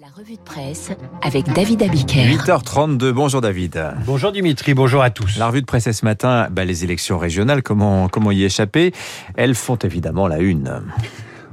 La revue de presse avec David Abiker. 8h32, bonjour David. Bonjour Dimitri, bonjour à tous. La revue de presse est ce matin, bah, les élections régionales, comment, comment y échapper? Elles font évidemment la une.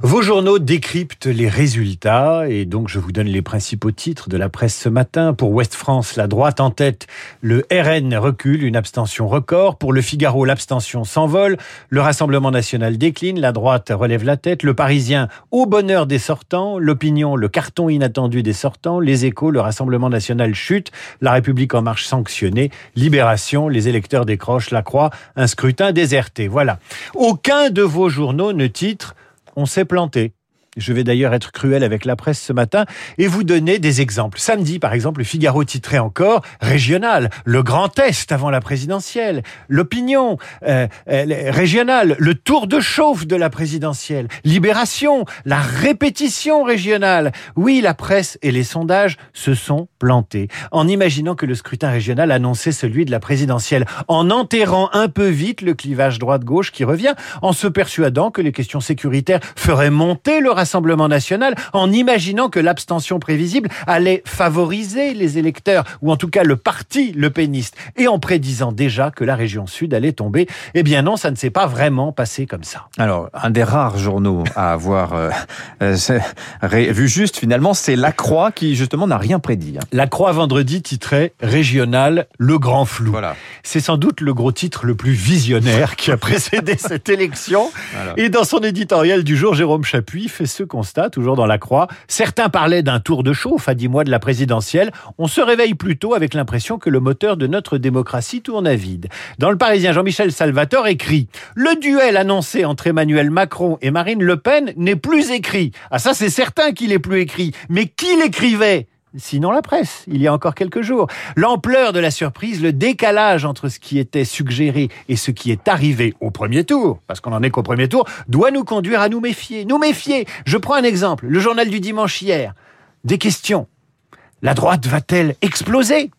Vos journaux décryptent les résultats et donc je vous donne les principaux titres de la presse ce matin. Pour Ouest France, la droite en tête, le RN recule, une abstention record. Pour le Figaro, l'abstention s'envole. Le Rassemblement national décline, la droite relève la tête. Le Parisien, au bonheur des sortants. L'Opinion, le carton inattendu des sortants. Les Échos, le Rassemblement national chute. La République en marche sanctionnée. Libération, les électeurs décrochent la croix. Un scrutin déserté. Voilà. Aucun de vos journaux ne titre on s'est planté. Je vais d'ailleurs être cruel avec la presse ce matin et vous donner des exemples. Samedi, par exemple, le Figaro titrait encore régional, le Grand Est avant la présidentielle, l'opinion euh, euh, régionale, le tour de chauffe de la présidentielle, Libération, la répétition régionale. Oui, la presse et les sondages se sont plantés en imaginant que le scrutin régional annonçait celui de la présidentielle, en enterrant un peu vite le clivage droite-gauche qui revient, en se persuadant que les questions sécuritaires feraient monter le Rassemblement national en imaginant que l'abstention prévisible allait favoriser les électeurs, ou en tout cas le parti le péniste, et en prédisant déjà que la région sud allait tomber. Eh bien non, ça ne s'est pas vraiment passé comme ça. Alors, un des rares journaux à avoir euh, euh, vu juste finalement, c'est La Croix qui justement n'a rien prédit. Hein. La Croix vendredi titrait Régional, le grand flou. Voilà. C'est sans doute le gros titre le plus visionnaire qui a précédé cette élection. Voilà. Et dans son éditorial du jour, Jérôme Chapuis fait ce constat, toujours dans la croix. Certains parlaient d'un tour de chauffe à dix mois de la présidentielle. On se réveille plutôt avec l'impression que le moteur de notre démocratie tourne à vide. Dans le Parisien, Jean-Michel Salvatore écrit Le duel annoncé entre Emmanuel Macron et Marine Le Pen n'est plus écrit. Ah ça c'est certain qu'il est plus écrit. Mais qui l'écrivait? Sinon la presse, il y a encore quelques jours. L'ampleur de la surprise, le décalage entre ce qui était suggéré et ce qui est arrivé au premier tour, parce qu'on n'en est qu'au premier tour, doit nous conduire à nous méfier. Nous méfier. Je prends un exemple, le journal du dimanche hier. Des questions. La droite va-t-elle exploser?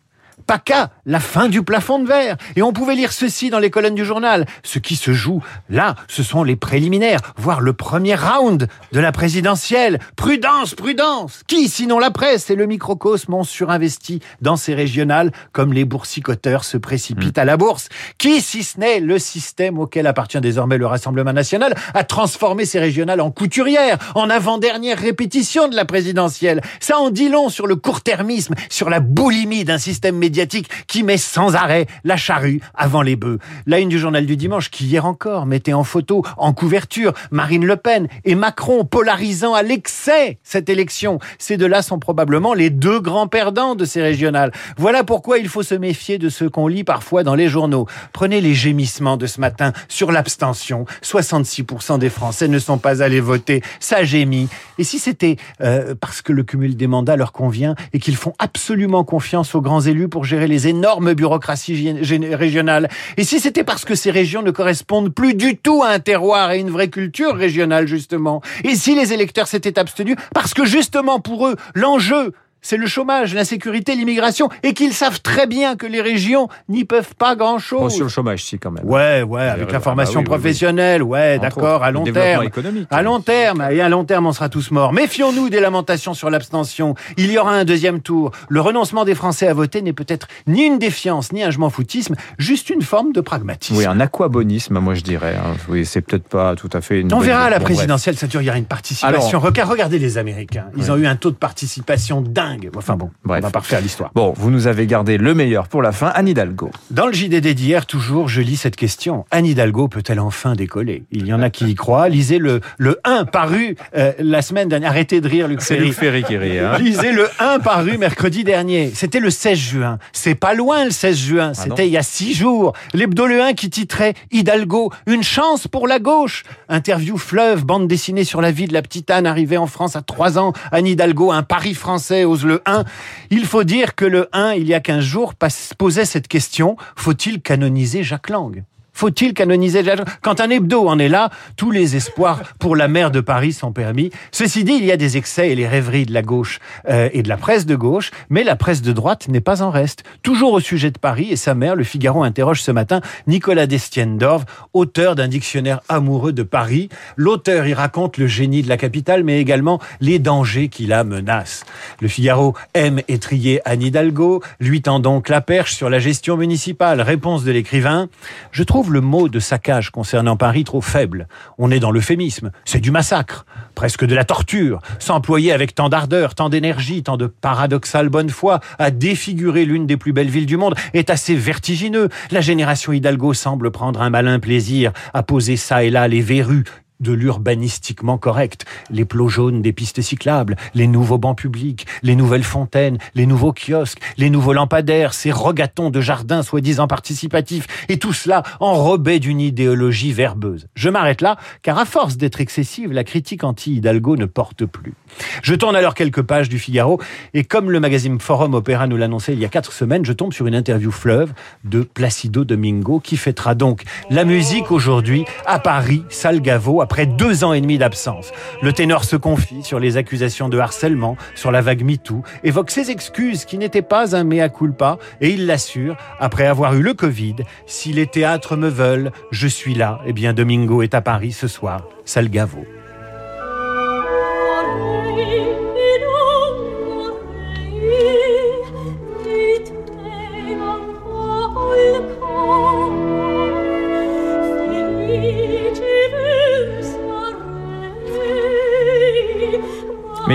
PACA, la fin du plafond de verre. Et on pouvait lire ceci dans les colonnes du journal. Ce qui se joue là, ce sont les préliminaires, voire le premier round de la présidentielle. Prudence, prudence Qui, sinon la presse et le microcosme, ont surinvesti dans ces régionales comme les boursicoteurs se précipitent à la bourse? Qui, si ce n'est le système auquel appartient désormais le Rassemblement national, a transformé ces régionales en couturières, en avant-dernière répétition de la présidentielle? Ça en dit long sur le court-termisme, sur la boulimie d'un système médiatique qui met sans arrêt la charrue avant les bœufs. La une du journal du dimanche qui hier encore mettait en photo, en couverture, Marine Le Pen et Macron polarisant à l'excès cette élection. Ces deux-là sont probablement les deux grands perdants de ces régionales. Voilà pourquoi il faut se méfier de ce qu'on lit parfois dans les journaux. Prenez les gémissements de ce matin sur l'abstention. 66% des Français ne sont pas allés voter. Ça gémit. Et si c'était euh, parce que le cumul des mandats leur convient et qu'ils font absolument confiance aux grands élus pour gérer les énormes bureaucraties régionales. Et si c'était parce que ces régions ne correspondent plus du tout à un terroir et une vraie culture régionale, justement? Et si les électeurs s'étaient abstenus? Parce que justement pour eux, l'enjeu, c'est le chômage, l'insécurité, l'immigration, et qu'ils savent très bien que les régions n'y peuvent pas grand-chose. Bon, sur le chômage, si, quand même. Ouais, ouais, avec la formation professionnelle, ouais, d'accord, à long terme. À long terme, et à long terme, on sera tous morts. Méfions-nous des lamentations sur l'abstention. Il y aura un deuxième tour. Le renoncement des Français à voter n'est peut-être ni une défiance, ni un je m'en foutisme, juste une forme de pragmatisme. Oui, un aquabonisme, moi je dirais. Hein. Oui, c'est peut-être pas tout à fait une. On verra à la présidentielle, ça dure, il y aura une participation. Regardez les Américains. Ils ont eu un taux de participation dingue Enfin bon, on va pas refaire l'histoire. Bon, vous nous avez gardé le meilleur pour la fin, Anne Hidalgo. Dans le JDD d'hier, toujours, je lis cette question. Anne Hidalgo peut-elle enfin décoller? Il y en a qui y croient. Lisez le, le 1 paru euh, la semaine dernière. Arrêtez de rire, Luc C'est Luc Ferry qui rit. Hein. Lisez le 1 paru mercredi dernier. C'était le 16 juin. C'est pas loin le 16 juin. Ah C'était il y a six jours. L'hebdo le 1 qui titrait Hidalgo, une chance pour la gauche. Interview fleuve, bande dessinée sur la vie de la petite Anne arrivée en France à 3 ans. Anne Hidalgo, un pari français, le 1. Il faut dire que le 1, il y a 15 jours, posait cette question, faut-il canoniser Jacques Lang? Faut-il canoniser Quand un hebdo en est là, tous les espoirs pour la maire de Paris sont permis. Ceci dit, il y a des excès et les rêveries de la gauche euh, et de la presse de gauche, mais la presse de droite n'est pas en reste. Toujours au sujet de Paris et sa mère, le Figaro interroge ce matin Nicolas Destienne-Dorve, auteur d'un dictionnaire amoureux de Paris. L'auteur y raconte le génie de la capitale, mais également les dangers qui la menacent. Le Figaro aime étrier Anne Hidalgo, lui tend donc la perche sur la gestion municipale. Réponse de l'écrivain Je trouve le mot de saccage concernant Paris trop faible. On est dans l'euphémisme. C'est du massacre, presque de la torture. S'employer avec tant d'ardeur, tant d'énergie, tant de paradoxale bonne foi à défigurer l'une des plus belles villes du monde est assez vertigineux. La génération Hidalgo semble prendre un malin plaisir à poser ça et là les verrues de l'urbanistiquement correct, les plots jaunes des pistes cyclables, les nouveaux bancs publics, les nouvelles fontaines, les nouveaux kiosques, les nouveaux lampadaires, ces rogatons de jardins soi-disant participatifs, et tout cela enrobé d'une idéologie verbeuse. Je m'arrête là, car à force d'être excessive, la critique anti-Hidalgo ne porte plus. Je tourne alors quelques pages du Figaro, et comme le magazine Forum Opéra nous l'annonçait il y a quatre semaines, je tombe sur une interview fleuve de Placido Domingo, qui fêtera donc la musique aujourd'hui à Paris, Salgavo, après deux ans et demi d'absence. Le ténor se confie sur les accusations de harcèlement, sur la vague MeToo, évoque ses excuses qui n'étaient pas un mea culpa, et il l'assure, après avoir eu le Covid, si les théâtres me veulent, je suis là. Eh bien, Domingo est à Paris ce soir, Salgavo.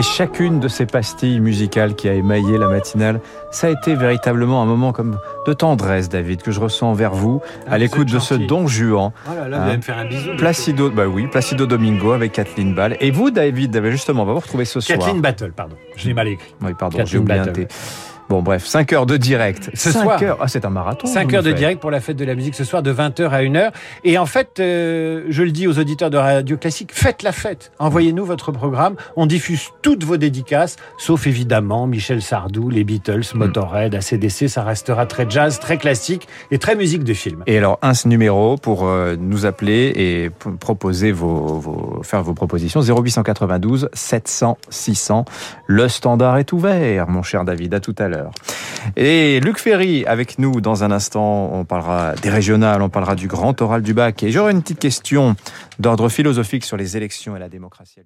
Chacune de ces pastilles musicales qui a émaillé la matinale, ça a été véritablement un moment comme de tendresse, David, que je ressens envers vous, à l'écoute de ce Don Juan. Oh là là, vous allez me faire un bisou. Placido, bah oui, Placido Domingo avec Kathleen Ball. Et vous, David, justement, on va vous retrouver ce soir. Kathleen Battle, pardon. Je l'ai mal écrit. Oui, pardon, j'ai oublié un Bon, bref, 5 heures de direct. Ce 5 soir. Heures. Ah, c'est un marathon. 5 heures de direct pour la fête de la musique ce soir, de 20h à 1h. Et en fait, euh, je le dis aux auditeurs de Radio Classique, faites la fête. Envoyez-nous votre programme. On diffuse toutes vos dédicaces, sauf évidemment Michel Sardou, les Beatles, mm. Motorhead, ACDC. Ça restera très jazz, très classique et très musique de film. Et alors, un numéro pour euh, nous appeler et proposer vos, vos, faire vos propositions. 0892 700 600. Le standard est ouvert, mon cher David. À tout à Et Luc Ferry avec nous dans un instant. On parlera des régionales, on parlera du grand oral du bac. Et j'aurai une petite question d'ordre philosophique sur les élections et la démocratie.